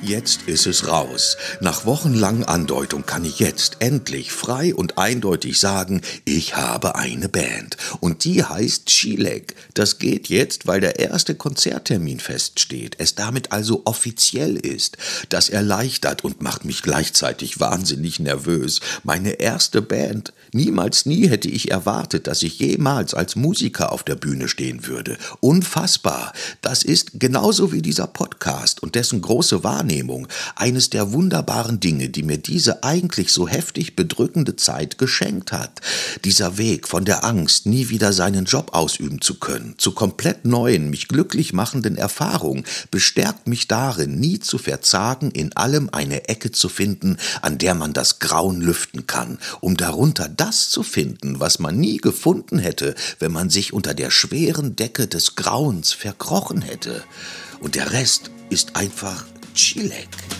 Jetzt ist es raus. Nach wochenlangen Andeutung kann ich jetzt endlich frei und eindeutig sagen, ich habe eine Band. Und die heißt Chilek. Das geht jetzt, weil der erste Konzerttermin feststeht. Es damit also offiziell ist. Das erleichtert und macht mich gleichzeitig wahnsinnig nervös. Meine erste Band. Niemals nie hätte ich erwartet, dass ich jemals als Musiker auf der Bühne stehen würde. Unfassbar. Das ist genauso wie dieser Podcast und dessen große Wahrnehmung Wahrnehmung eines der wunderbaren Dinge, die mir diese eigentlich so heftig bedrückende Zeit geschenkt hat. Dieser Weg von der Angst, nie wieder seinen Job ausüben zu können, zu komplett neuen, mich glücklich machenden Erfahrungen, bestärkt mich darin, nie zu verzagen, in allem eine Ecke zu finden, an der man das Grauen lüften kann, um darunter das zu finden, was man nie gefunden hätte, wenn man sich unter der schweren Decke des Grauens verkrochen hätte. Und der Rest ist einfach Chilek.